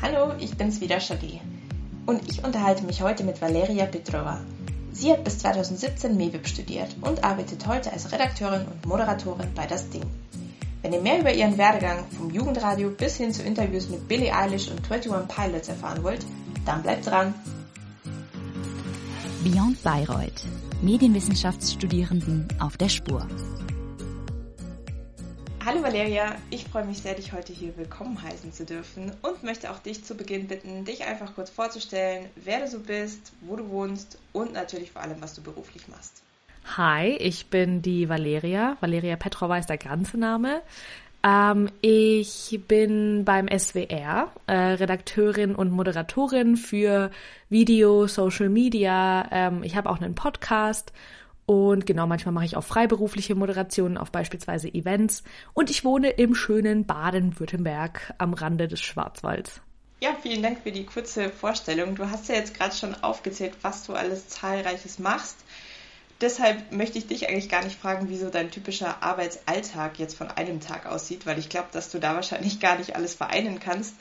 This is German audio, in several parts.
Hallo, ich bin's wieder, Shadi. Und ich unterhalte mich heute mit Valeria Petrova. Sie hat bis 2017 MEWIP studiert und arbeitet heute als Redakteurin und Moderatorin bei Das Ding. Wenn ihr mehr über ihren Werdegang vom Jugendradio bis hin zu Interviews mit Billie Eilish und 21 Pilots erfahren wollt, dann bleibt dran. Beyond Bayreuth. Medienwissenschaftsstudierenden auf der Spur. Hallo Valeria, ich freue mich sehr, dich heute hier willkommen heißen zu dürfen und möchte auch dich zu Beginn bitten, dich einfach kurz vorzustellen, wer du so bist, wo du wohnst und natürlich vor allem, was du beruflich machst. Hi, ich bin die Valeria. Valeria Petrova ist der ganze Name. Ähm, ich bin beim SWR äh, Redakteurin und Moderatorin für Video, Social Media. Ähm, ich habe auch einen Podcast und genau, manchmal mache ich auch freiberufliche Moderationen auf beispielsweise Events. Und ich wohne im schönen Baden-Württemberg am Rande des Schwarzwalds. Ja, vielen Dank für die kurze Vorstellung. Du hast ja jetzt gerade schon aufgezählt, was du alles zahlreiches machst. Deshalb möchte ich dich eigentlich gar nicht fragen, wie so dein typischer Arbeitsalltag jetzt von einem Tag aussieht, weil ich glaube, dass du da wahrscheinlich gar nicht alles vereinen kannst,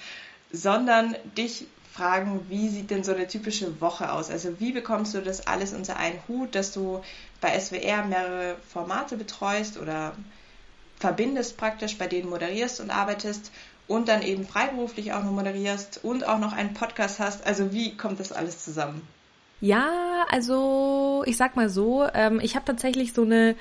sondern dich fragen, wie sieht denn so eine typische Woche aus? Also wie bekommst du das alles unter einen Hut, dass du bei SWR mehrere Formate betreust oder verbindest praktisch, bei denen moderierst und arbeitest und dann eben freiberuflich auch noch moderierst und auch noch einen Podcast hast. Also wie kommt das alles zusammen? Ja, also ich sag mal so, ähm, ich habe tatsächlich so eine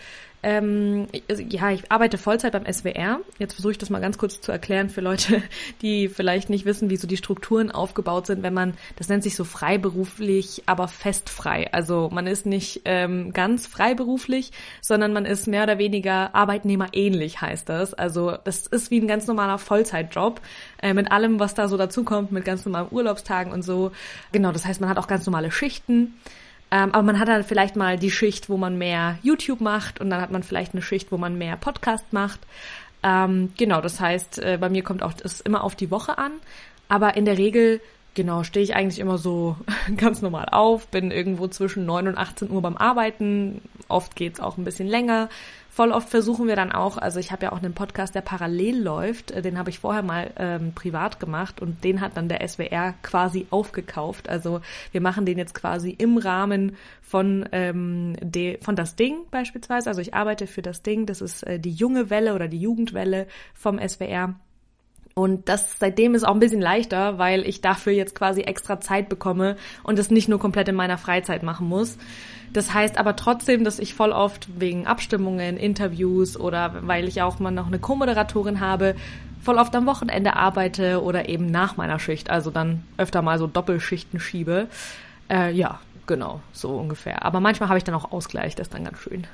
ähm, also, ja, ich arbeite Vollzeit beim SWR. Jetzt versuche ich das mal ganz kurz zu erklären für Leute, die vielleicht nicht wissen, wie so die Strukturen aufgebaut sind, wenn man, das nennt sich so freiberuflich, aber festfrei. Also man ist nicht ähm, ganz freiberuflich, sondern man ist mehr oder weniger arbeitnehmerähnlich, heißt das. Also das ist wie ein ganz normaler Vollzeitjob äh, mit allem, was da so dazukommt, mit ganz normalen Urlaubstagen und so. Genau, das heißt, man hat auch ganz normale Schichten. Ähm, aber man hat dann vielleicht mal die Schicht, wo man mehr YouTube macht und dann hat man vielleicht eine Schicht, wo man mehr Podcast macht. Ähm, genau, das heißt, äh, bei mir kommt auch das immer auf die Woche an. Aber in der Regel, genau, stehe ich eigentlich immer so ganz normal auf, bin irgendwo zwischen 9 und 18 Uhr beim Arbeiten. Oft geht's auch ein bisschen länger voll oft versuchen wir dann auch, also ich habe ja auch einen Podcast, der parallel läuft, äh, den habe ich vorher mal ähm, privat gemacht und den hat dann der SWR quasi aufgekauft. Also wir machen den jetzt quasi im Rahmen von, ähm, de, von das Ding beispielsweise. Also ich arbeite für das Ding, das ist äh, die junge Welle oder die Jugendwelle vom SWR. Und das seitdem ist auch ein bisschen leichter, weil ich dafür jetzt quasi extra Zeit bekomme und es nicht nur komplett in meiner Freizeit machen muss. Das heißt aber trotzdem, dass ich voll oft wegen Abstimmungen, Interviews oder weil ich auch mal noch eine Co-Moderatorin habe, voll oft am Wochenende arbeite oder eben nach meiner Schicht, also dann öfter mal so Doppelschichten schiebe. Äh, ja, genau, so ungefähr. Aber manchmal habe ich dann auch Ausgleich, das ist dann ganz schön.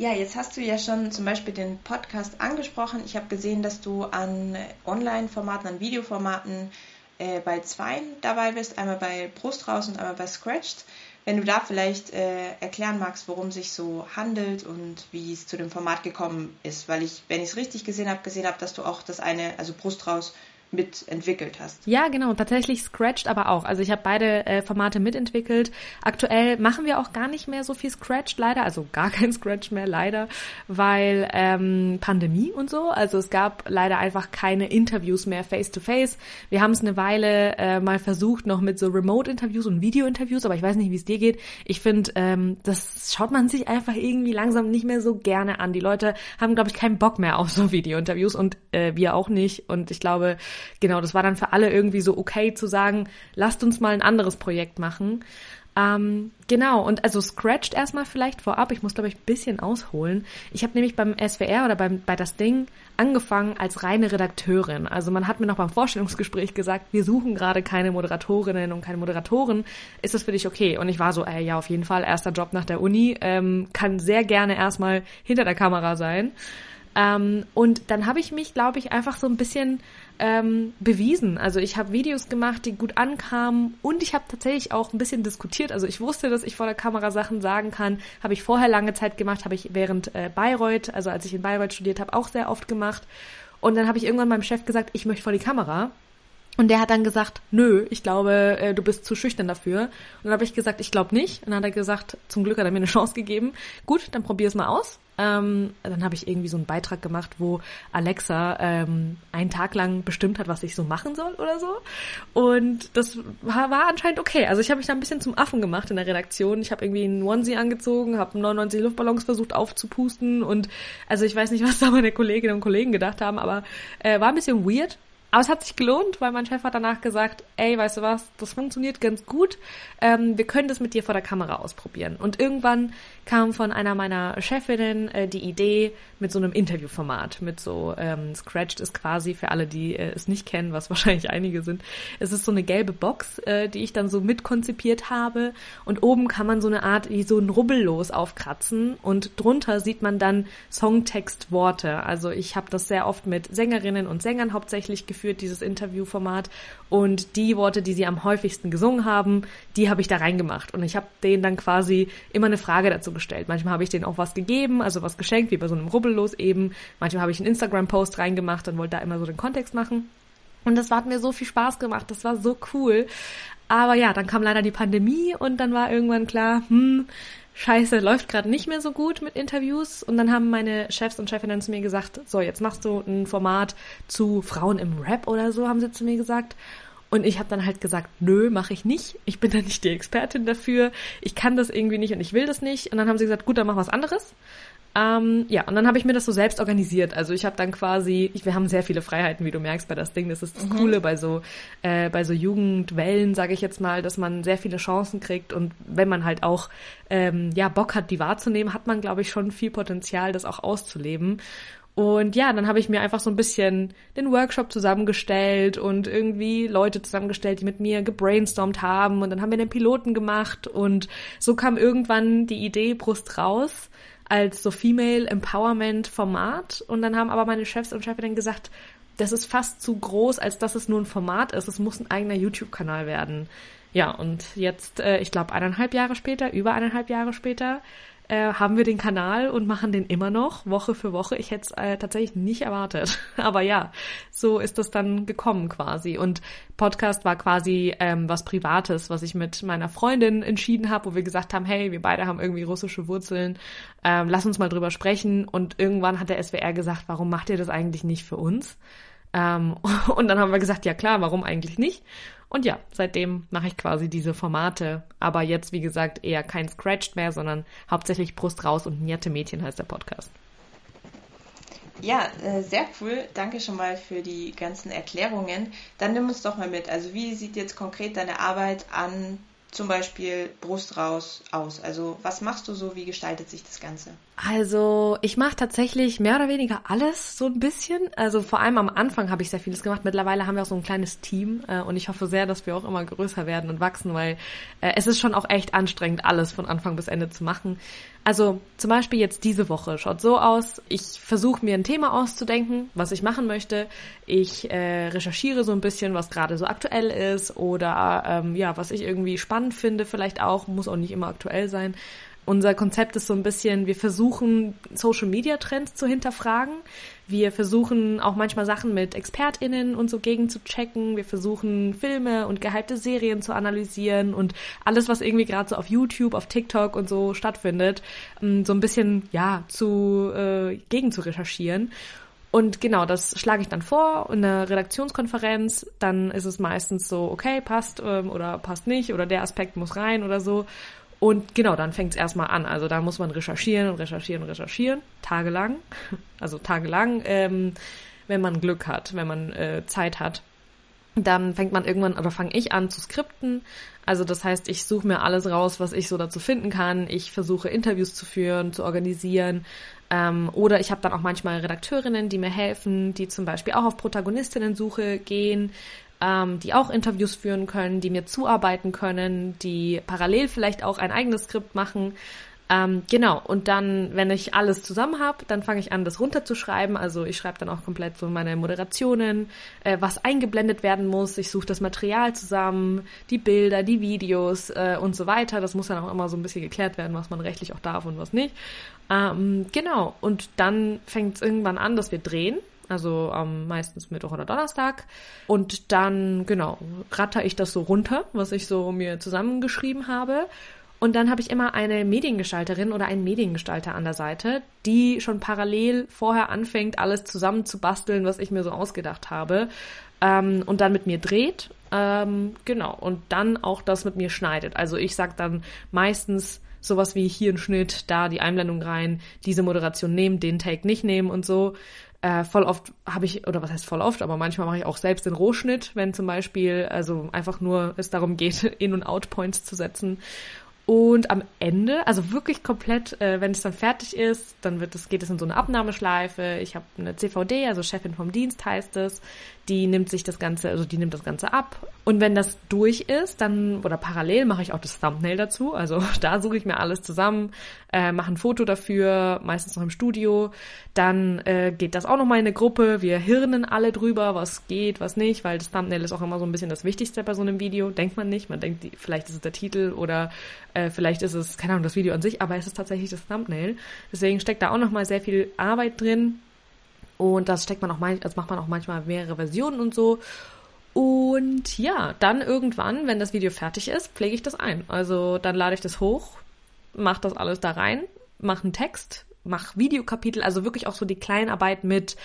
Ja, jetzt hast du ja schon zum Beispiel den Podcast angesprochen. Ich habe gesehen, dass du an Online-Formaten, an Videoformaten äh, bei zweien dabei bist, einmal bei Brust raus und einmal bei Scratched. Wenn du da vielleicht äh, erklären magst, worum sich so handelt und wie es zu dem Format gekommen ist, weil ich, wenn ich es richtig gesehen habe, gesehen habe, dass du auch das eine, also Brust raus mitentwickelt hast. Ja, genau, tatsächlich Scratched aber auch. Also ich habe beide äh, Formate mitentwickelt. Aktuell machen wir auch gar nicht mehr so viel Scratched leider, also gar kein Scratch mehr leider, weil ähm, Pandemie und so. Also es gab leider einfach keine Interviews mehr face to face. Wir haben es eine Weile äh, mal versucht noch mit so Remote-Interviews und Video-Interviews, aber ich weiß nicht, wie es dir geht. Ich finde, ähm, das schaut man sich einfach irgendwie langsam nicht mehr so gerne an. Die Leute haben, glaube ich, keinen Bock mehr auf so Video-Interviews und äh, wir auch nicht. Und ich glaube, genau, das war dann für alle irgendwie so okay zu sagen, lasst uns mal ein anderes Projekt machen. Ähm, genau, und also Scratched erstmal vielleicht vorab, ich muss glaube ich ein bisschen ausholen. Ich habe nämlich beim SWR oder beim, bei das Ding angefangen als reine Redakteurin. Also man hat mir noch beim Vorstellungsgespräch gesagt, wir suchen gerade keine Moderatorinnen und keine Moderatoren. Ist das für dich okay? Und ich war so, ey, ja, auf jeden Fall, erster Job nach der Uni, ähm, kann sehr gerne erstmal hinter der Kamera sein. Ähm, und dann habe ich mich, glaube ich, einfach so ein bisschen ähm, bewiesen. Also ich habe Videos gemacht, die gut ankamen und ich habe tatsächlich auch ein bisschen diskutiert. Also ich wusste, dass ich vor der Kamera Sachen sagen kann. Habe ich vorher lange Zeit gemacht, habe ich während äh, Bayreuth, also als ich in Bayreuth studiert habe, auch sehr oft gemacht. Und dann habe ich irgendwann meinem Chef gesagt, ich möchte vor die Kamera. Und der hat dann gesagt, nö, ich glaube, äh, du bist zu schüchtern dafür. Und dann habe ich gesagt, ich glaube nicht. Und dann hat er gesagt, zum Glück hat er mir eine Chance gegeben. Gut, dann probier es mal aus. Ähm, dann habe ich irgendwie so einen Beitrag gemacht, wo Alexa ähm, einen Tag lang bestimmt hat, was ich so machen soll oder so. Und das war, war anscheinend okay. Also ich habe mich da ein bisschen zum Affen gemacht in der Redaktion. Ich habe irgendwie einen Onesie angezogen, habe 99 Luftballons versucht aufzupusten und also ich weiß nicht, was da meine Kolleginnen und Kollegen gedacht haben, aber äh, war ein bisschen weird. Aber es hat sich gelohnt, weil mein Chef hat danach gesagt, ey, weißt du was, das funktioniert ganz gut. Ähm, wir können das mit dir vor der Kamera ausprobieren. Und irgendwann kam von einer meiner Chefinnen äh, die Idee mit so einem Interviewformat, mit so ähm, Scratched ist quasi für alle, die äh, es nicht kennen, was wahrscheinlich einige sind. Es ist so eine gelbe Box, äh, die ich dann so mitkonzipiert habe und oben kann man so eine Art wie so ein Rubbellos aufkratzen und drunter sieht man dann Songtextworte. Also ich habe das sehr oft mit Sängerinnen und Sängern hauptsächlich geführt, dieses Interviewformat und die Worte, die sie am häufigsten gesungen haben, die habe ich da reingemacht und ich habe denen dann quasi immer eine Frage dazu gestellt. Manchmal habe ich denen auch was gegeben, also was geschenkt, wie bei so einem Rubbellos eben. Manchmal habe ich einen Instagram-Post reingemacht und wollte da immer so den Kontext machen. Und das hat mir so viel Spaß gemacht, das war so cool. Aber ja, dann kam leider die Pandemie und dann war irgendwann klar, hm, Scheiße, läuft gerade nicht mehr so gut mit Interviews. Und dann haben meine Chefs und Chefinnen zu mir gesagt, so, jetzt machst du ein Format zu Frauen im Rap oder so, haben sie zu mir gesagt. Und ich habe dann halt gesagt, nö, mache ich nicht. Ich bin da nicht die Expertin dafür. Ich kann das irgendwie nicht und ich will das nicht. Und dann haben sie gesagt, gut, dann mach was anderes. Ähm, ja, und dann habe ich mir das so selbst organisiert. Also ich habe dann quasi, ich, wir haben sehr viele Freiheiten, wie du merkst bei das Ding. Das ist das mhm. Coole bei so äh, bei so Jugendwellen, sage ich jetzt mal, dass man sehr viele Chancen kriegt und wenn man halt auch ähm, ja Bock hat, die wahrzunehmen, hat man glaube ich schon viel Potenzial, das auch auszuleben. Und ja, dann habe ich mir einfach so ein bisschen den Workshop zusammengestellt und irgendwie Leute zusammengestellt, die mit mir gebrainstormt haben. Und dann haben wir den Piloten gemacht und so kam irgendwann die Idee Brust raus als so Female Empowerment Format. Und dann haben aber meine Chefs und Chefinnen gesagt, das ist fast zu groß, als dass es nur ein Format ist. Es muss ein eigener YouTube-Kanal werden. Ja, und jetzt, äh, ich glaube, eineinhalb Jahre später, über eineinhalb Jahre später, äh, haben wir den Kanal und machen den immer noch, Woche für Woche. Ich hätte es äh, tatsächlich nicht erwartet. Aber ja, so ist das dann gekommen quasi. Und Podcast war quasi ähm, was Privates, was ich mit meiner Freundin entschieden habe, wo wir gesagt haben, hey, wir beide haben irgendwie russische Wurzeln, ähm, lass uns mal drüber sprechen. Und irgendwann hat der SWR gesagt, warum macht ihr das eigentlich nicht für uns? Ähm, und dann haben wir gesagt, ja klar, warum eigentlich nicht? Und ja, seitdem mache ich quasi diese Formate. Aber jetzt, wie gesagt, eher kein Scratched mehr, sondern hauptsächlich Brust raus und Nierte Mädchen heißt der Podcast. Ja, äh, sehr cool. Danke schon mal für die ganzen Erklärungen. Dann nimm uns doch mal mit. Also wie sieht jetzt konkret deine Arbeit an zum Beispiel Brust raus aus? Also was machst du so? Wie gestaltet sich das Ganze? Also ich mache tatsächlich mehr oder weniger alles so ein bisschen. Also vor allem am Anfang habe ich sehr vieles gemacht. Mittlerweile haben wir auch so ein kleines Team äh, und ich hoffe sehr, dass wir auch immer größer werden und wachsen, weil äh, es ist schon auch echt anstrengend, alles von Anfang bis Ende zu machen. Also zum Beispiel jetzt diese Woche schaut so aus, ich versuche mir ein Thema auszudenken, was ich machen möchte. Ich äh, recherchiere so ein bisschen, was gerade so aktuell ist oder ähm, ja, was ich irgendwie spannend finde, vielleicht auch, muss auch nicht immer aktuell sein. Unser Konzept ist so ein bisschen, wir versuchen Social Media Trends zu hinterfragen. Wir versuchen auch manchmal Sachen mit ExpertInnen und so gegen zu checken. Wir versuchen Filme und gehypte Serien zu analysieren und alles, was irgendwie gerade so auf YouTube, auf TikTok und so stattfindet, ähm, so ein bisschen, ja, zu, äh, gegen zu recherchieren. Und genau, das schlage ich dann vor in der Redaktionskonferenz. Dann ist es meistens so, okay, passt ähm, oder passt nicht oder der Aspekt muss rein oder so. Und genau, dann fängt es erstmal an. Also da muss man recherchieren und recherchieren und recherchieren, tagelang. Also tagelang, ähm, wenn man Glück hat, wenn man äh, Zeit hat. Dann fängt man irgendwann, oder fange ich an zu skripten. Also das heißt, ich suche mir alles raus, was ich so dazu finden kann. Ich versuche Interviews zu führen, zu organisieren. Ähm, oder ich habe dann auch manchmal Redakteurinnen, die mir helfen, die zum Beispiel auch auf Protagonistinnen-Suche gehen ähm, die auch Interviews führen können, die mir zuarbeiten können, die parallel vielleicht auch ein eigenes Skript machen. Ähm, genau, und dann, wenn ich alles zusammen habe, dann fange ich an, das runterzuschreiben. Also ich schreibe dann auch komplett so meine Moderationen, äh, was eingeblendet werden muss. Ich suche das Material zusammen, die Bilder, die Videos äh, und so weiter. Das muss dann auch immer so ein bisschen geklärt werden, was man rechtlich auch darf und was nicht. Ähm, genau, und dann fängt es irgendwann an, dass wir drehen also ähm, meistens Mittwoch oder Donnerstag. Und dann, genau, ratter ich das so runter, was ich so mir zusammengeschrieben habe. Und dann habe ich immer eine Mediengestalterin oder einen Mediengestalter an der Seite, die schon parallel vorher anfängt, alles zusammen zu basteln, was ich mir so ausgedacht habe. Ähm, und dann mit mir dreht. Ähm, genau. Und dann auch das mit mir schneidet. Also ich sag dann meistens sowas wie hier ein Schnitt, da die Einblendung rein, diese Moderation nehmen, den Take nicht nehmen und so. Äh, voll oft habe ich, oder was heißt voll oft, aber manchmal mache ich auch selbst den Rohschnitt, wenn zum Beispiel, also einfach nur es darum geht, In- und Out-Points zu setzen. Und am Ende, also wirklich komplett, äh, wenn es dann fertig ist, dann wird es, geht es in so eine Abnahmeschleife. Ich habe eine CVD, also Chefin vom Dienst heißt es, die nimmt sich das Ganze, also die nimmt das Ganze ab. Und wenn das durch ist, dann, oder parallel mache ich auch das Thumbnail dazu. Also da suche ich mir alles zusammen, äh, mache ein Foto dafür, meistens noch im Studio. Dann äh, geht das auch nochmal in eine Gruppe. Wir hirnen alle drüber, was geht, was nicht, weil das Thumbnail ist auch immer so ein bisschen das Wichtigste bei so einem Video. Denkt man nicht. Man denkt, vielleicht ist es der Titel oder äh, vielleicht ist es, keine Ahnung, das Video an sich, aber es ist tatsächlich das Thumbnail. Deswegen steckt da auch nochmal sehr viel Arbeit drin. Und das steckt man auch manchmal, also macht man auch manchmal mehrere Versionen und so. Und ja, dann irgendwann, wenn das Video fertig ist, pflege ich das ein. Also dann lade ich das hoch, mache das alles da rein, mache einen Text, mache Videokapitel, also wirklich auch so die Kleinarbeit mit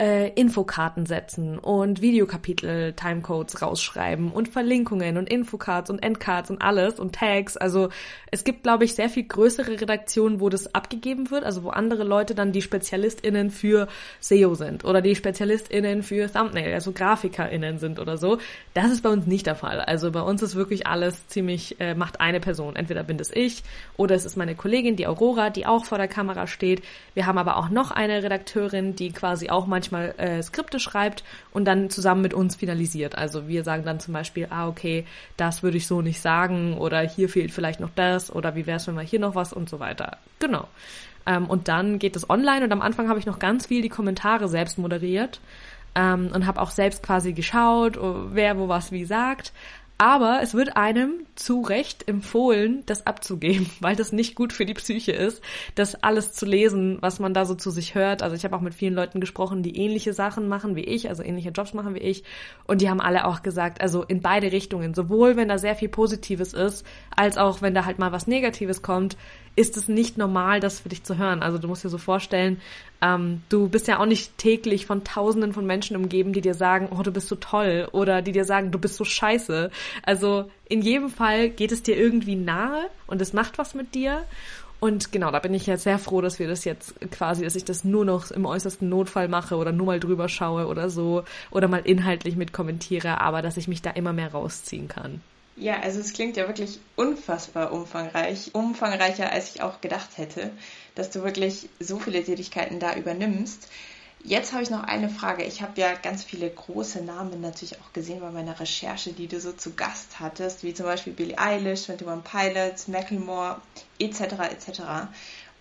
äh, Infokarten setzen und Videokapitel Timecodes rausschreiben und Verlinkungen und Infocards und Endcards und alles und Tags. Also es gibt, glaube ich, sehr viel größere Redaktionen, wo das abgegeben wird, also wo andere Leute dann die SpezialistInnen für SEO sind oder die SpezialistInnen für Thumbnail, also GrafikerInnen sind oder so. Das ist bei uns nicht der Fall. Also bei uns ist wirklich alles ziemlich, äh, macht eine Person. Entweder bin das ich oder es ist meine Kollegin, die Aurora, die auch vor der Kamera steht. Wir haben aber auch noch eine Redakteurin, die quasi auch manchmal manchmal äh, Skripte schreibt und dann zusammen mit uns finalisiert. Also wir sagen dann zum Beispiel, ah, okay, das würde ich so nicht sagen oder hier fehlt vielleicht noch das oder wie wäre es, wenn wir hier noch was und so weiter. Genau. Ähm, und dann geht es online und am Anfang habe ich noch ganz viel die Kommentare selbst moderiert ähm, und habe auch selbst quasi geschaut, wer wo was wie sagt. Aber es wird einem zu Recht empfohlen, das abzugeben, weil das nicht gut für die Psyche ist, das alles zu lesen, was man da so zu sich hört. Also ich habe auch mit vielen Leuten gesprochen, die ähnliche Sachen machen wie ich, also ähnliche Jobs machen wie ich. Und die haben alle auch gesagt, also in beide Richtungen, sowohl wenn da sehr viel Positives ist, als auch wenn da halt mal was Negatives kommt, ist es nicht normal, das für dich zu hören. Also du musst dir so vorstellen, ähm, du bist ja auch nicht täglich von Tausenden von Menschen umgeben, die dir sagen, oh, du bist so toll oder die dir sagen, du bist so scheiße. Also in jedem Fall geht es dir irgendwie nahe und es macht was mit dir. Und genau, da bin ich jetzt sehr froh, dass wir das jetzt quasi, dass ich das nur noch im äußersten Notfall mache oder nur mal drüber schaue oder so oder mal inhaltlich mit kommentiere, aber dass ich mich da immer mehr rausziehen kann. Ja, also es klingt ja wirklich unfassbar umfangreich, umfangreicher als ich auch gedacht hätte, dass du wirklich so viele Tätigkeiten da übernimmst. Jetzt habe ich noch eine Frage. Ich habe ja ganz viele große Namen natürlich auch gesehen bei meiner Recherche, die du so zu Gast hattest, wie zum Beispiel Billie Eilish, 21 Pilots, Macklemore etc. etc.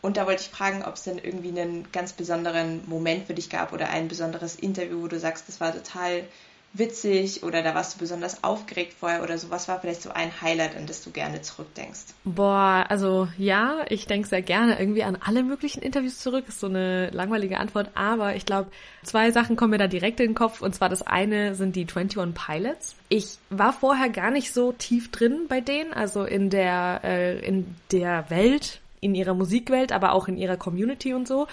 Und da wollte ich fragen, ob es denn irgendwie einen ganz besonderen Moment für dich gab oder ein besonderes Interview, wo du sagst, das war total witzig oder da warst du besonders aufgeregt vorher oder so? Was war vielleicht so ein Highlight, an das du gerne zurückdenkst? Boah, also ja, ich denke sehr gerne irgendwie an alle möglichen Interviews zurück. Ist so eine langweilige Antwort, aber ich glaube, zwei Sachen kommen mir da direkt in den Kopf und zwar das eine sind die 21 Pilots. Ich war vorher gar nicht so tief drin bei denen, also in der äh, in der Welt, in ihrer Musikwelt, aber auch in ihrer Community und so.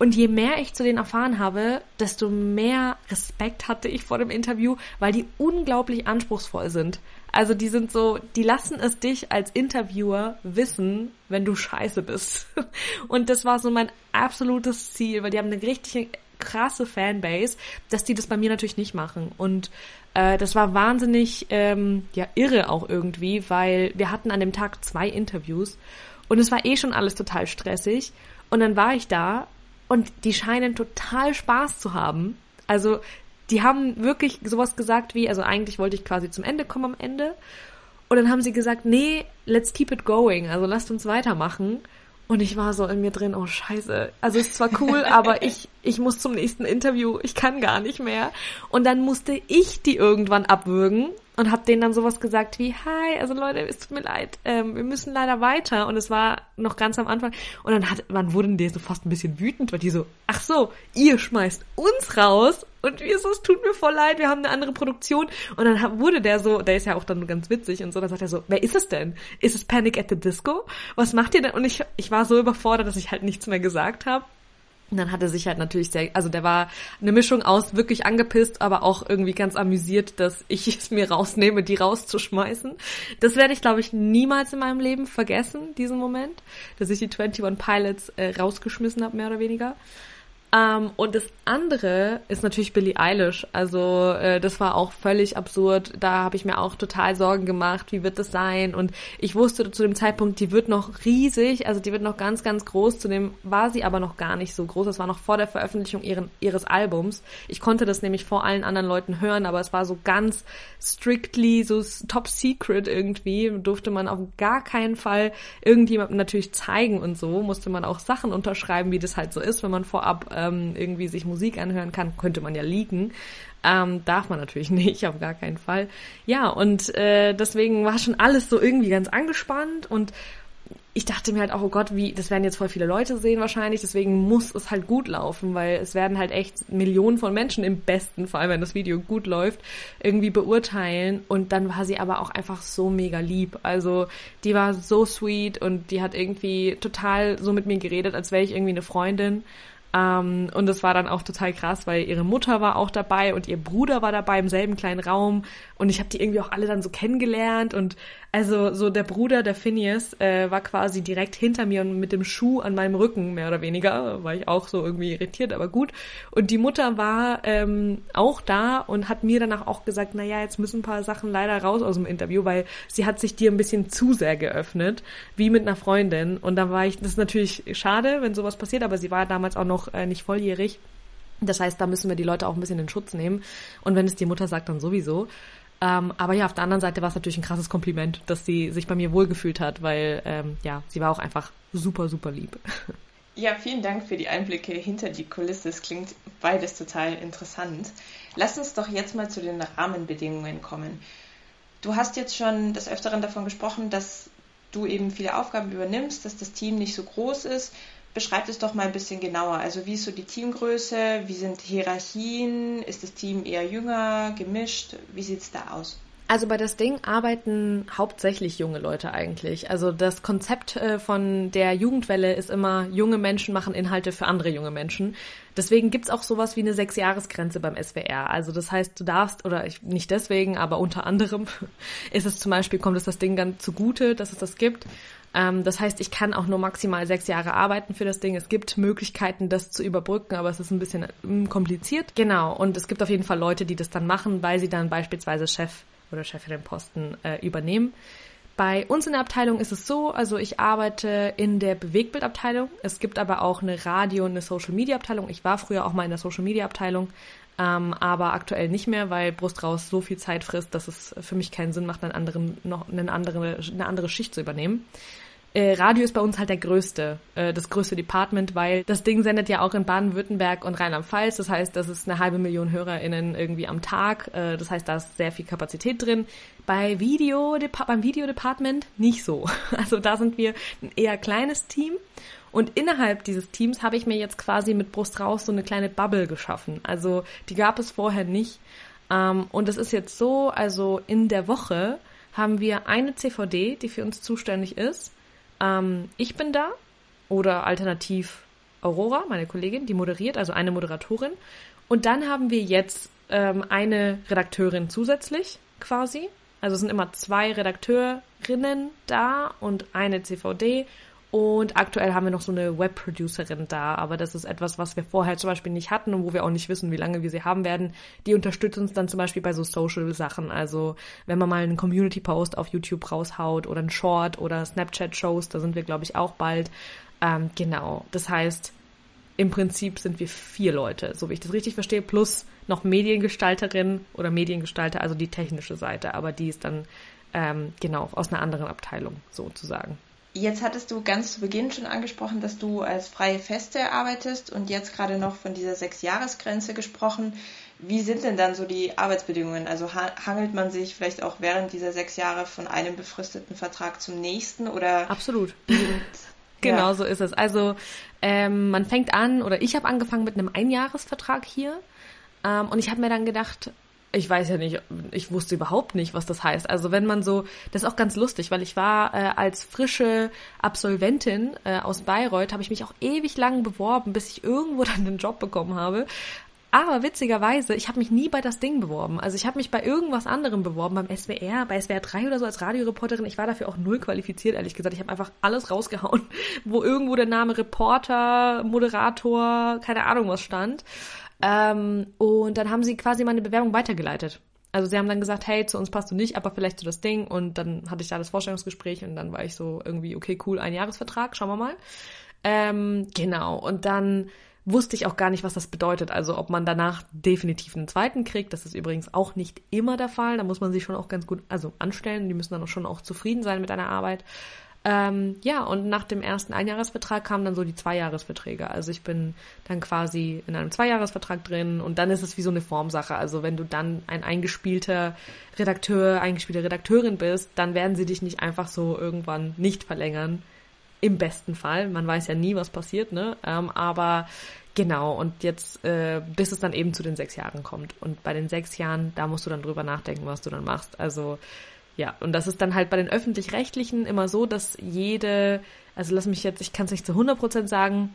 Und je mehr ich zu denen erfahren habe, desto mehr Respekt hatte ich vor dem Interview, weil die unglaublich anspruchsvoll sind. Also die sind so, die lassen es dich als Interviewer wissen, wenn du scheiße bist. Und das war so mein absolutes Ziel, weil die haben eine richtig krasse Fanbase, dass die das bei mir natürlich nicht machen. Und äh, das war wahnsinnig ähm, ja irre auch irgendwie, weil wir hatten an dem Tag zwei Interviews und es war eh schon alles total stressig. Und dann war ich da und die scheinen total Spaß zu haben. Also die haben wirklich sowas gesagt wie, also eigentlich wollte ich quasi zum Ende kommen am Ende. Und dann haben sie gesagt, nee, let's keep it going. Also lasst uns weitermachen. Und ich war so in mir drin, oh scheiße. Also ist zwar cool, aber ich, ich muss zum nächsten Interview. Ich kann gar nicht mehr. Und dann musste ich die irgendwann abwürgen und habe denen dann sowas gesagt wie, hi, also Leute, es tut mir leid, ähm, wir müssen leider weiter. Und es war noch ganz am Anfang. Und dann hat, man wurden die so fast ein bisschen wütend, weil die so, ach so, ihr schmeißt uns raus und wie ist es tut mir voll leid, wir haben eine andere Produktion. Und dann wurde der so, der ist ja auch dann ganz witzig und so, dann sagt er so, wer ist es denn? Ist es Panic at the Disco? Was macht ihr denn? Und ich, ich war so überfordert, dass ich halt nichts mehr gesagt habe. Und dann hat er sich halt natürlich sehr, also der war eine Mischung aus wirklich angepisst, aber auch irgendwie ganz amüsiert, dass ich es mir rausnehme, die rauszuschmeißen. Das werde ich, glaube ich, niemals in meinem Leben vergessen, diesen Moment, dass ich die 21 Pilots äh, rausgeschmissen habe, mehr oder weniger. Ähm, und das andere ist natürlich Billie Eilish. Also äh, das war auch völlig absurd. Da habe ich mir auch total Sorgen gemacht, wie wird das sein? Und ich wusste zu dem Zeitpunkt, die wird noch riesig, also die wird noch ganz, ganz groß. Zu dem war sie aber noch gar nicht so groß. Das war noch vor der Veröffentlichung ihren, ihres Albums. Ich konnte das nämlich vor allen anderen Leuten hören, aber es war so ganz strictly, so top secret irgendwie. Durfte man auf gar keinen Fall irgendjemandem natürlich zeigen und so. Musste man auch Sachen unterschreiben, wie das halt so ist, wenn man vorab ähm, irgendwie sich Musik anhören kann, könnte man ja liegen. Ähm, darf man natürlich nicht, auf gar keinen Fall. Ja, und äh, deswegen war schon alles so irgendwie ganz angespannt und ich dachte mir halt auch, oh Gott, wie, das werden jetzt voll viele Leute sehen wahrscheinlich, deswegen muss es halt gut laufen, weil es werden halt echt Millionen von Menschen im besten, vor allem wenn das Video gut läuft, irgendwie beurteilen. Und dann war sie aber auch einfach so mega lieb. Also die war so sweet und die hat irgendwie total so mit mir geredet, als wäre ich irgendwie eine Freundin. Ähm, und das war dann auch total krass, weil ihre Mutter war auch dabei und ihr Bruder war dabei im selben kleinen Raum und ich habe die irgendwie auch alle dann so kennengelernt und also so der Bruder, der Phineas, äh, war quasi direkt hinter mir und mit dem Schuh an meinem Rücken, mehr oder weniger, war ich auch so irgendwie irritiert, aber gut. Und die Mutter war ähm, auch da und hat mir danach auch gesagt, naja, jetzt müssen ein paar Sachen leider raus aus dem Interview, weil sie hat sich dir ein bisschen zu sehr geöffnet, wie mit einer Freundin. Und da war ich, das ist natürlich schade, wenn sowas passiert, aber sie war damals auch noch äh, nicht volljährig. Das heißt, da müssen wir die Leute auch ein bisschen in Schutz nehmen. Und wenn es die Mutter sagt, dann sowieso. Ähm, aber ja, auf der anderen Seite war es natürlich ein krasses Kompliment, dass sie sich bei mir wohlgefühlt hat, weil ähm, ja, sie war auch einfach super, super lieb. Ja, vielen Dank für die Einblicke hinter die Kulisse. Es klingt beides total interessant. Lass uns doch jetzt mal zu den Rahmenbedingungen kommen. Du hast jetzt schon des Öfteren davon gesprochen, dass du eben viele Aufgaben übernimmst, dass das Team nicht so groß ist. Beschreib es doch mal ein bisschen genauer. Also wie ist so die Teamgröße? Wie sind Hierarchien? Ist das Team eher jünger, gemischt? Wie sieht es da aus? Also bei das Ding arbeiten hauptsächlich junge Leute eigentlich. Also das Konzept äh, von der Jugendwelle ist immer, junge Menschen machen Inhalte für andere junge Menschen. Deswegen gibt's auch sowas wie eine Sechsjahresgrenze beim SWR. Also das heißt, du darfst, oder nicht deswegen, aber unter anderem ist es zum Beispiel, kommt es das Ding dann zugute, dass es das gibt. Ähm, das heißt, ich kann auch nur maximal sechs Jahre arbeiten für das Ding. Es gibt Möglichkeiten, das zu überbrücken, aber es ist ein bisschen ähm, kompliziert. Genau, und es gibt auf jeden Fall Leute, die das dann machen, weil sie dann beispielsweise Chef oder Chefin Posten äh, übernehmen. Bei uns in der Abteilung ist es so, also ich arbeite in der Bewegbildabteilung. Es gibt aber auch eine Radio- und eine Social-Media-Abteilung. Ich war früher auch mal in der Social-Media-Abteilung, ähm, aber aktuell nicht mehr, weil Brust raus so viel Zeit frisst, dass es für mich keinen Sinn macht, einen anderen, noch eine andere, eine andere Schicht zu übernehmen. Äh, Radio ist bei uns halt der größte, äh, das größte Department, weil das Ding sendet ja auch in Baden-Württemberg und Rheinland-Pfalz. Das heißt, das ist eine halbe Million HörerInnen irgendwie am Tag. Äh, das heißt, da ist sehr viel Kapazität drin. Bei Video, beim Videodepartment nicht so. Also da sind wir ein eher kleines Team. Und innerhalb dieses Teams habe ich mir jetzt quasi mit Brust raus so eine kleine Bubble geschaffen. Also die gab es vorher nicht. Ähm, und es ist jetzt so, also in der Woche haben wir eine CVD, die für uns zuständig ist ähm, ich bin da oder alternativ Aurora, meine Kollegin, die moderiert, also eine Moderatorin. Und dann haben wir jetzt ähm, eine Redakteurin zusätzlich quasi. Also es sind immer zwei Redakteurinnen da und eine CVD und aktuell haben wir noch so eine Webproducerin da, aber das ist etwas, was wir vorher zum Beispiel nicht hatten und wo wir auch nicht wissen, wie lange wir sie haben werden. Die unterstützt uns dann zum Beispiel bei so Social-Sachen. Also wenn man mal einen Community-Post auf YouTube raushaut oder einen Short oder Snapchat-Shows, da sind wir, glaube ich, auch bald. Ähm, genau. Das heißt, im Prinzip sind wir vier Leute, so wie ich das richtig verstehe, plus noch Mediengestalterin oder Mediengestalter, also die technische Seite, aber die ist dann ähm, genau aus einer anderen Abteilung sozusagen. Jetzt hattest du ganz zu Beginn schon angesprochen, dass du als freie Feste arbeitest und jetzt gerade noch von dieser Sechs-Jahres-Grenze gesprochen. Wie sind denn dann so die Arbeitsbedingungen? Also hangelt man sich vielleicht auch während dieser sechs Jahre von einem befristeten Vertrag zum nächsten oder? Absolut. genau ja. so ist es. Also ähm, man fängt an oder ich habe angefangen mit einem Einjahresvertrag hier Ähm, und ich habe mir dann gedacht, ich weiß ja nicht, ich wusste überhaupt nicht, was das heißt. Also wenn man so, das ist auch ganz lustig, weil ich war äh, als frische Absolventin äh, aus Bayreuth, habe ich mich auch ewig lang beworben, bis ich irgendwo dann den Job bekommen habe. Aber witzigerweise, ich habe mich nie bei das Ding beworben. Also ich habe mich bei irgendwas anderem beworben, beim SWR, bei SWR 3 oder so als Radioreporterin. Ich war dafür auch null qualifiziert, ehrlich gesagt. Ich habe einfach alles rausgehauen, wo irgendwo der Name Reporter, Moderator, keine Ahnung was stand. Ähm, und dann haben sie quasi meine Bewerbung weitergeleitet. Also sie haben dann gesagt, hey, zu uns passt du nicht, aber vielleicht zu das Ding. Und dann hatte ich da das Vorstellungsgespräch und dann war ich so irgendwie, okay, cool, ein Jahresvertrag, schauen wir mal. Ähm, genau. Und dann wusste ich auch gar nicht, was das bedeutet. Also ob man danach definitiv einen zweiten kriegt. Das ist übrigens auch nicht immer der Fall. Da muss man sich schon auch ganz gut, also anstellen. Die müssen dann auch schon auch zufrieden sein mit einer Arbeit. Ähm, ja, und nach dem ersten Einjahresvertrag kamen dann so die Zweijahresverträge. Also ich bin dann quasi in einem Zweijahresvertrag drin und dann ist es wie so eine Formsache. Also wenn du dann ein eingespielter Redakteur, eingespielte Redakteurin bist, dann werden sie dich nicht einfach so irgendwann nicht verlängern. Im besten Fall. Man weiß ja nie, was passiert, ne? Ähm, aber Genau, und jetzt, äh, bis es dann eben zu den sechs Jahren kommt. Und bei den sechs Jahren, da musst du dann drüber nachdenken, was du dann machst. Also ja, und das ist dann halt bei den öffentlich-rechtlichen immer so, dass jede, also lass mich jetzt, ich kann es nicht zu 100% sagen,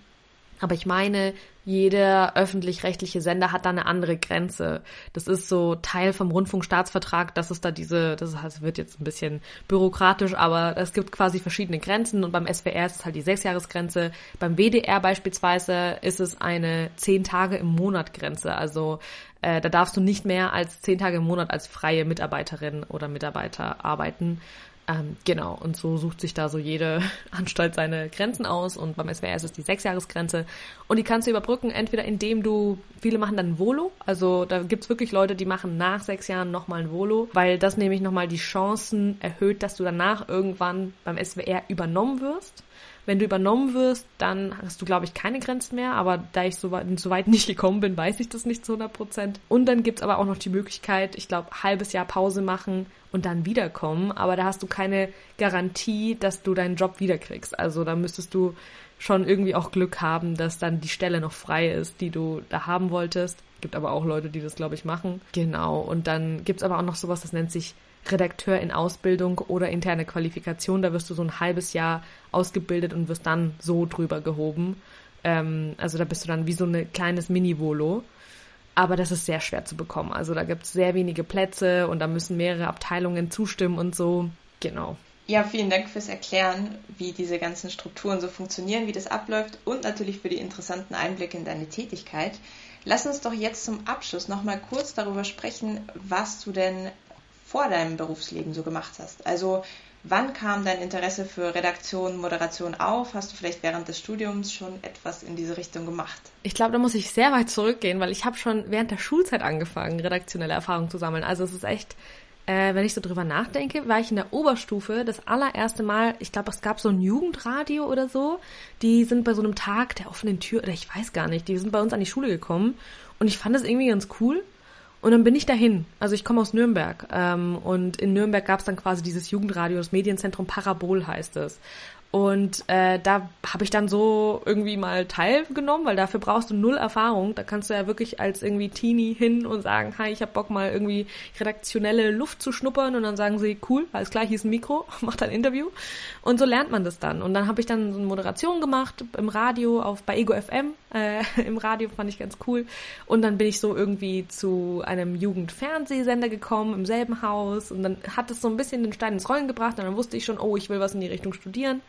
aber ich meine, jeder öffentlich-rechtliche Sender hat da eine andere Grenze. Das ist so Teil vom Rundfunkstaatsvertrag, dass es da diese, das heißt, wird jetzt ein bisschen bürokratisch, aber es gibt quasi verschiedene Grenzen und beim SWR ist es halt die Sechsjahresgrenze. Beim WDR beispielsweise ist es eine zehn Tage im Monat Grenze. Also äh, da darfst du nicht mehr als zehn Tage im Monat als freie Mitarbeiterin oder Mitarbeiter arbeiten. Ähm, genau, und so sucht sich da so jede Anstalt seine Grenzen aus und beim SWR ist es die Sechsjahresgrenze und die kannst du überbrücken, entweder indem du, viele machen dann Volo, also da gibt's wirklich Leute, die machen nach sechs Jahren nochmal ein Volo, weil das nämlich nochmal die Chancen erhöht, dass du danach irgendwann beim SWR übernommen wirst. Wenn du übernommen wirst, dann hast du, glaube ich, keine Grenzen mehr. Aber da ich so weit, so weit nicht gekommen bin, weiß ich das nicht zu 100 Prozent. Und dann gibt's aber auch noch die Möglichkeit, ich glaube, halbes Jahr Pause machen und dann wiederkommen. Aber da hast du keine Garantie, dass du deinen Job wiederkriegst. Also da müsstest du schon irgendwie auch Glück haben, dass dann die Stelle noch frei ist, die du da haben wolltest. Gibt aber auch Leute, die das, glaube ich, machen. Genau. Und dann gibt's aber auch noch sowas, das nennt sich Redakteur in Ausbildung oder interne Qualifikation. Da wirst du so ein halbes Jahr ausgebildet und wirst dann so drüber gehoben. Ähm, also da bist du dann wie so ein kleines Mini-Volo. Aber das ist sehr schwer zu bekommen. Also da gibt es sehr wenige Plätze und da müssen mehrere Abteilungen zustimmen und so. Genau. Ja, vielen Dank fürs Erklären, wie diese ganzen Strukturen so funktionieren, wie das abläuft und natürlich für die interessanten Einblicke in deine Tätigkeit. Lass uns doch jetzt zum Abschluss nochmal kurz darüber sprechen, was du denn vor deinem Berufsleben so gemacht hast. Also wann kam dein Interesse für Redaktion, Moderation auf? Hast du vielleicht während des Studiums schon etwas in diese Richtung gemacht? Ich glaube, da muss ich sehr weit zurückgehen, weil ich habe schon während der Schulzeit angefangen, redaktionelle Erfahrungen zu sammeln. Also es ist echt, äh, wenn ich so drüber nachdenke, war ich in der Oberstufe das allererste Mal, ich glaube, es gab so ein Jugendradio oder so, die sind bei so einem Tag der offenen Tür, oder ich weiß gar nicht, die sind bei uns an die Schule gekommen und ich fand das irgendwie ganz cool und dann bin ich dahin. Also ich komme aus Nürnberg. Ähm, und in Nürnberg gab es dann quasi dieses Jugendradio, das Medienzentrum Parabol heißt es. Und äh, da habe ich dann so irgendwie mal teilgenommen, weil dafür brauchst du null Erfahrung. Da kannst du ja wirklich als irgendwie Teenie hin und sagen, hi, ich habe Bock mal irgendwie redaktionelle Luft zu schnuppern und dann sagen sie, cool, alles klar, hier ist ein Mikro, mach ein Interview. Und so lernt man das dann. Und dann habe ich dann so eine Moderation gemacht im Radio auf bei Ego FM. Äh, Im Radio fand ich ganz cool. Und dann bin ich so irgendwie zu einem Jugendfernsehsender gekommen im selben Haus und dann hat es so ein bisschen den Stein ins Rollen gebracht und dann wusste ich schon, oh, ich will was in die Richtung studieren.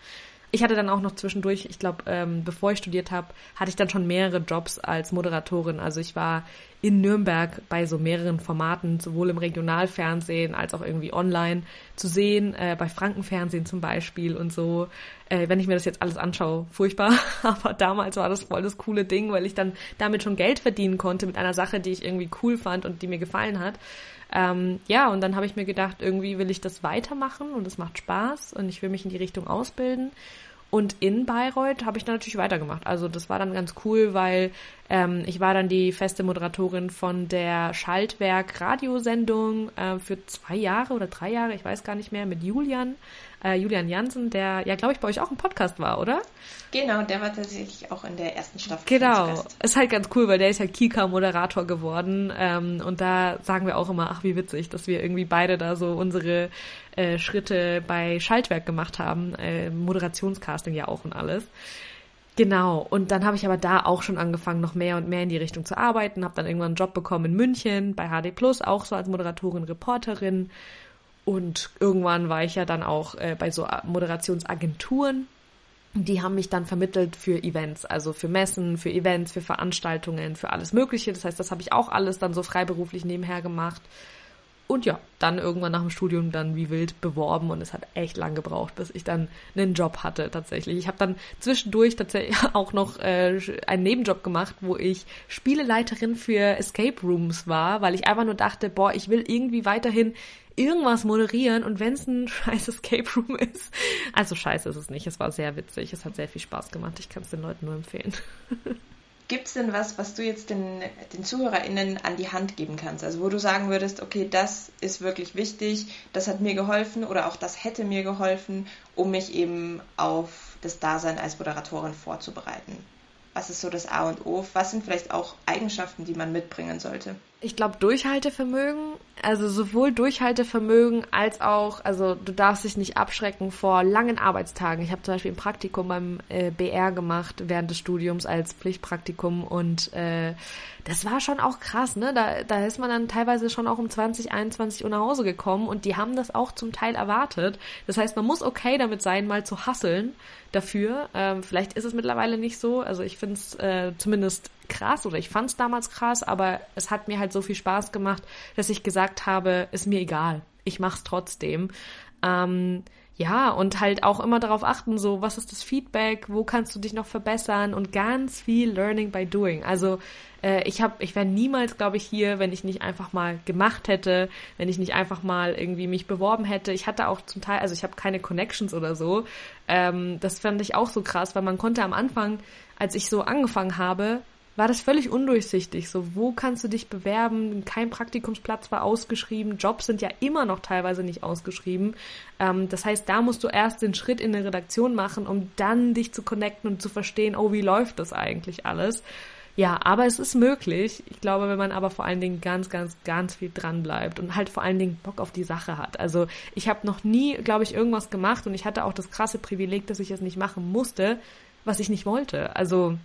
Ich hatte dann auch noch zwischendurch, ich glaube, ähm, bevor ich studiert habe, hatte ich dann schon mehrere Jobs als Moderatorin. Also ich war in Nürnberg bei so mehreren Formaten, sowohl im Regionalfernsehen als auch irgendwie online zu sehen, äh, bei Frankenfernsehen zum Beispiel und so. Äh, wenn ich mir das jetzt alles anschaue, furchtbar. Aber damals war das voll das coole Ding, weil ich dann damit schon Geld verdienen konnte mit einer Sache, die ich irgendwie cool fand und die mir gefallen hat. Ähm, ja, und dann habe ich mir gedacht, irgendwie will ich das weitermachen und es macht Spaß und ich will mich in die Richtung ausbilden. Und in Bayreuth habe ich dann natürlich weitergemacht. Also das war dann ganz cool, weil ähm, ich war dann die feste Moderatorin von der Schaltwerk Radiosendung äh, für zwei Jahre oder drei Jahre, ich weiß gar nicht mehr, mit Julian. Äh, Julian Jansen, der ja, glaube ich, bei euch auch im Podcast war, oder? Genau, der war tatsächlich auch in der ersten Staffel. Genau, ist halt ganz cool, weil der ist ja Kika-Moderator geworden ähm, und da sagen wir auch immer, ach wie witzig, dass wir irgendwie beide da so unsere äh, Schritte bei Schaltwerk gemacht haben, äh, Moderationscasting ja auch und alles. Genau, und dann habe ich aber da auch schon angefangen, noch mehr und mehr in die Richtung zu arbeiten, habe dann irgendwann einen Job bekommen in München bei HD Plus, auch so als Moderatorin, Reporterin. Und irgendwann war ich ja dann auch äh, bei so Moderationsagenturen. Die haben mich dann vermittelt für Events, also für Messen, für Events, für Veranstaltungen, für alles Mögliche. Das heißt, das habe ich auch alles dann so freiberuflich nebenher gemacht. Und ja, dann irgendwann nach dem Studium dann wie wild beworben und es hat echt lang gebraucht, bis ich dann einen Job hatte tatsächlich. Ich habe dann zwischendurch tatsächlich auch noch äh, einen Nebenjob gemacht, wo ich Spieleleiterin für Escape Rooms war, weil ich einfach nur dachte, boah, ich will irgendwie weiterhin irgendwas moderieren und wenn es ein scheiß Escape Room ist. Also scheiße ist es nicht, es war sehr witzig, es hat sehr viel Spaß gemacht, ich kann es den Leuten nur empfehlen. Gibt es denn was, was du jetzt den, den ZuhörerInnen an die Hand geben kannst? Also wo du sagen würdest, okay, das ist wirklich wichtig, das hat mir geholfen oder auch das hätte mir geholfen, um mich eben auf das Dasein als Moderatorin vorzubereiten. Was ist so das A und O? Was sind vielleicht auch Eigenschaften, die man mitbringen sollte? Ich glaube, Durchhaltevermögen, also sowohl Durchhaltevermögen als auch, also du darfst dich nicht abschrecken vor langen Arbeitstagen. Ich habe zum Beispiel ein Praktikum beim äh, BR gemacht während des Studiums als Pflichtpraktikum und äh, das war schon auch krass, ne? Da, da ist man dann teilweise schon auch um 20, 21 Uhr nach Hause gekommen und die haben das auch zum Teil erwartet. Das heißt, man muss okay damit sein, mal zu hasseln dafür. Ähm, vielleicht ist es mittlerweile nicht so. Also ich finde es äh, zumindest krass oder ich fand es damals krass, aber es hat mir halt so viel Spaß gemacht, dass ich gesagt habe, ist mir egal. Ich mach's trotzdem. Ähm, ja, und halt auch immer darauf achten, so, was ist das Feedback, wo kannst du dich noch verbessern und ganz viel Learning by Doing. Also äh, ich habe, ich wäre niemals, glaube ich, hier, wenn ich nicht einfach mal gemacht hätte, wenn ich nicht einfach mal irgendwie mich beworben hätte. Ich hatte auch zum Teil, also ich habe keine Connections oder so. Ähm, das fand ich auch so krass, weil man konnte am Anfang, als ich so angefangen habe, war das völlig undurchsichtig. So, wo kannst du dich bewerben? Kein Praktikumsplatz war ausgeschrieben. Jobs sind ja immer noch teilweise nicht ausgeschrieben. Ähm, das heißt, da musst du erst den Schritt in eine Redaktion machen, um dann dich zu connecten und zu verstehen, oh, wie läuft das eigentlich alles? Ja, aber es ist möglich. Ich glaube, wenn man aber vor allen Dingen ganz, ganz, ganz viel dran bleibt und halt vor allen Dingen Bock auf die Sache hat. Also ich habe noch nie, glaube ich, irgendwas gemacht und ich hatte auch das krasse Privileg, dass ich es nicht machen musste, was ich nicht wollte. Also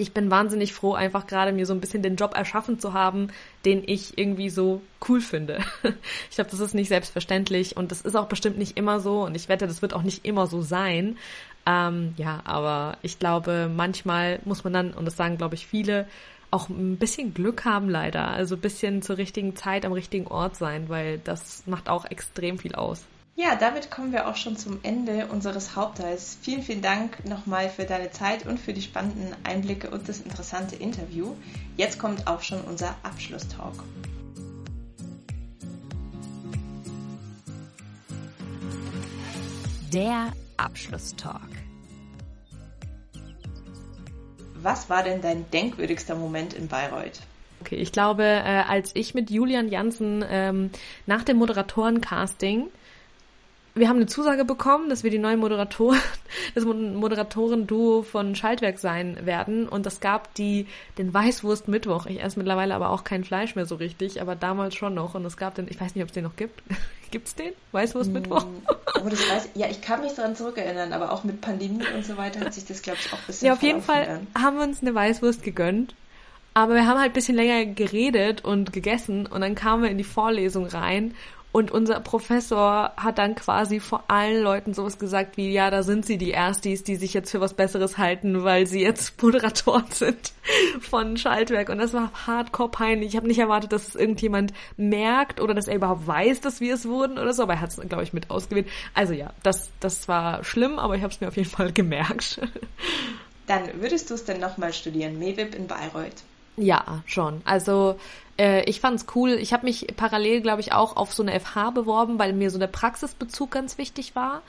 ich bin wahnsinnig froh, einfach gerade mir so ein bisschen den Job erschaffen zu haben, den ich irgendwie so cool finde. Ich glaube, das ist nicht selbstverständlich und das ist auch bestimmt nicht immer so und ich wette, das wird auch nicht immer so sein. Ähm, ja, aber ich glaube, manchmal muss man dann, und das sagen, glaube ich, viele, auch ein bisschen Glück haben leider. Also ein bisschen zur richtigen Zeit am richtigen Ort sein, weil das macht auch extrem viel aus. Ja, damit kommen wir auch schon zum Ende unseres Hauptteils. Vielen, vielen Dank nochmal für deine Zeit und für die spannenden Einblicke und das interessante Interview. Jetzt kommt auch schon unser Abschlusstalk. Der Abschlusstalk. Was war denn dein denkwürdigster Moment in Bayreuth? Okay, ich glaube, äh, als ich mit Julian Jansen ähm, nach dem Moderatorencasting wir haben eine Zusage bekommen, dass wir die neuen Moderatoren, das Moderatoren-Duo von Schaltwerk sein werden. Und es gab die, den Weißwurst-Mittwoch. Ich esse mittlerweile aber auch kein Fleisch mehr so richtig, aber damals schon noch. Und es gab den, ich weiß nicht, ob es den noch gibt. Gibt's den? Weißwurst-Mittwoch? Mm, oh, das weiß, ja, ich kann mich daran zurückerinnern, aber auch mit Pandemie und so weiter hat sich das, glaube ich, auch ein bisschen Ja, auf jeden Fall an. haben wir uns eine Weißwurst gegönnt. Aber wir haben halt ein bisschen länger geredet und gegessen und dann kamen wir in die Vorlesung rein und unser Professor hat dann quasi vor allen Leuten sowas gesagt wie, ja, da sind sie die Erstis, die sich jetzt für was Besseres halten, weil sie jetzt Moderatoren sind von Schaltwerk. Und das war hardcore peinlich. Ich habe nicht erwartet, dass es irgendjemand merkt oder dass er überhaupt weiß, dass wir es wurden oder so, aber er hat es, glaube ich, mit ausgewählt. Also ja, das, das war schlimm, aber ich habe es mir auf jeden Fall gemerkt. Dann würdest du es denn nochmal studieren, MEWIP in Bayreuth? Ja, schon. Also äh, ich fand's cool. Ich habe mich parallel, glaube ich, auch auf so eine FH beworben, weil mir so der Praxisbezug ganz wichtig war.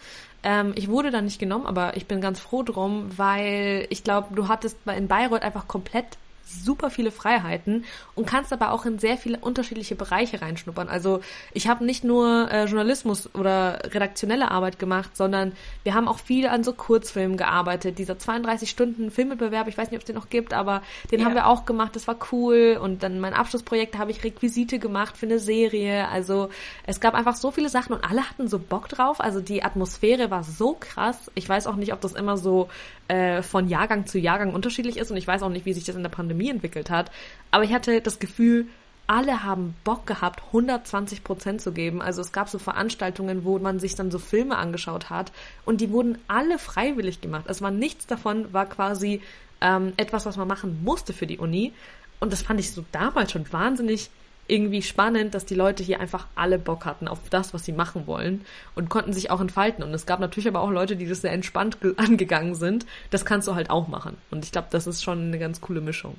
Ähm, ich wurde da nicht genommen, aber ich bin ganz froh drum, weil ich glaube, du hattest in Bayreuth einfach komplett super viele Freiheiten und kannst aber auch in sehr viele unterschiedliche Bereiche reinschnuppern. Also ich habe nicht nur äh, Journalismus oder redaktionelle Arbeit gemacht, sondern wir haben auch viel an so Kurzfilmen gearbeitet. Dieser 32 Stunden Filmbewerb, ich weiß nicht, ob es den noch gibt, aber den ja. haben wir auch gemacht. Das war cool. Und dann mein Abschlussprojekt habe ich Requisite gemacht für eine Serie. Also es gab einfach so viele Sachen und alle hatten so Bock drauf. Also die Atmosphäre war so krass. Ich weiß auch nicht, ob das immer so äh, von Jahrgang zu Jahrgang unterschiedlich ist und ich weiß auch nicht, wie sich das in der Pandemie entwickelt hat. Aber ich hatte das Gefühl, alle haben Bock gehabt, 120 Prozent zu geben. Also es gab so Veranstaltungen, wo man sich dann so Filme angeschaut hat und die wurden alle freiwillig gemacht. Es war nichts davon, war quasi ähm, etwas, was man machen musste für die Uni. Und das fand ich so damals schon wahnsinnig irgendwie spannend, dass die Leute hier einfach alle Bock hatten auf das, was sie machen wollen und konnten sich auch entfalten. Und es gab natürlich aber auch Leute, die das sehr entspannt angegangen sind. Das kannst du halt auch machen. Und ich glaube, das ist schon eine ganz coole Mischung.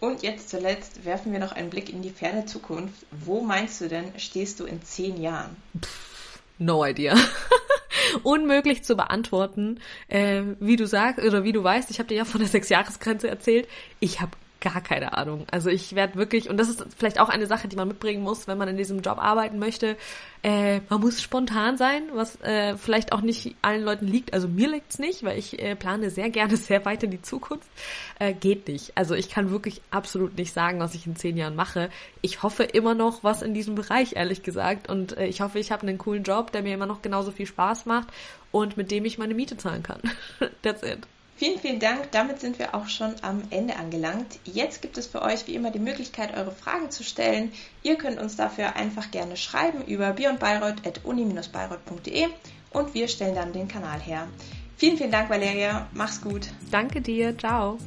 Und jetzt zuletzt werfen wir noch einen Blick in die ferne Zukunft. Wo meinst du denn, stehst du in zehn Jahren? Pff, no idea. Unmöglich zu beantworten. Äh, wie du sagst, oder wie du weißt, ich habe dir ja von der Sechsjahresgrenze erzählt. Ich habe gar keine Ahnung. Also ich werde wirklich, und das ist vielleicht auch eine Sache, die man mitbringen muss, wenn man in diesem Job arbeiten möchte. Äh, man muss spontan sein, was äh, vielleicht auch nicht allen Leuten liegt. Also mir liegt's nicht, weil ich äh, plane sehr gerne sehr weit in die Zukunft. Äh, geht nicht. Also ich kann wirklich absolut nicht sagen, was ich in zehn Jahren mache. Ich hoffe immer noch was in diesem Bereich, ehrlich gesagt. Und äh, ich hoffe, ich habe einen coolen Job, der mir immer noch genauso viel Spaß macht und mit dem ich meine Miete zahlen kann. That's it. Vielen, vielen Dank. Damit sind wir auch schon am Ende angelangt. Jetzt gibt es für euch wie immer die Möglichkeit, eure Fragen zu stellen. Ihr könnt uns dafür einfach gerne schreiben über beyondbayreuth.uni-bayreuth.de und wir stellen dann den Kanal her. Vielen, vielen Dank, Valeria. Mach's gut. Danke dir. Ciao.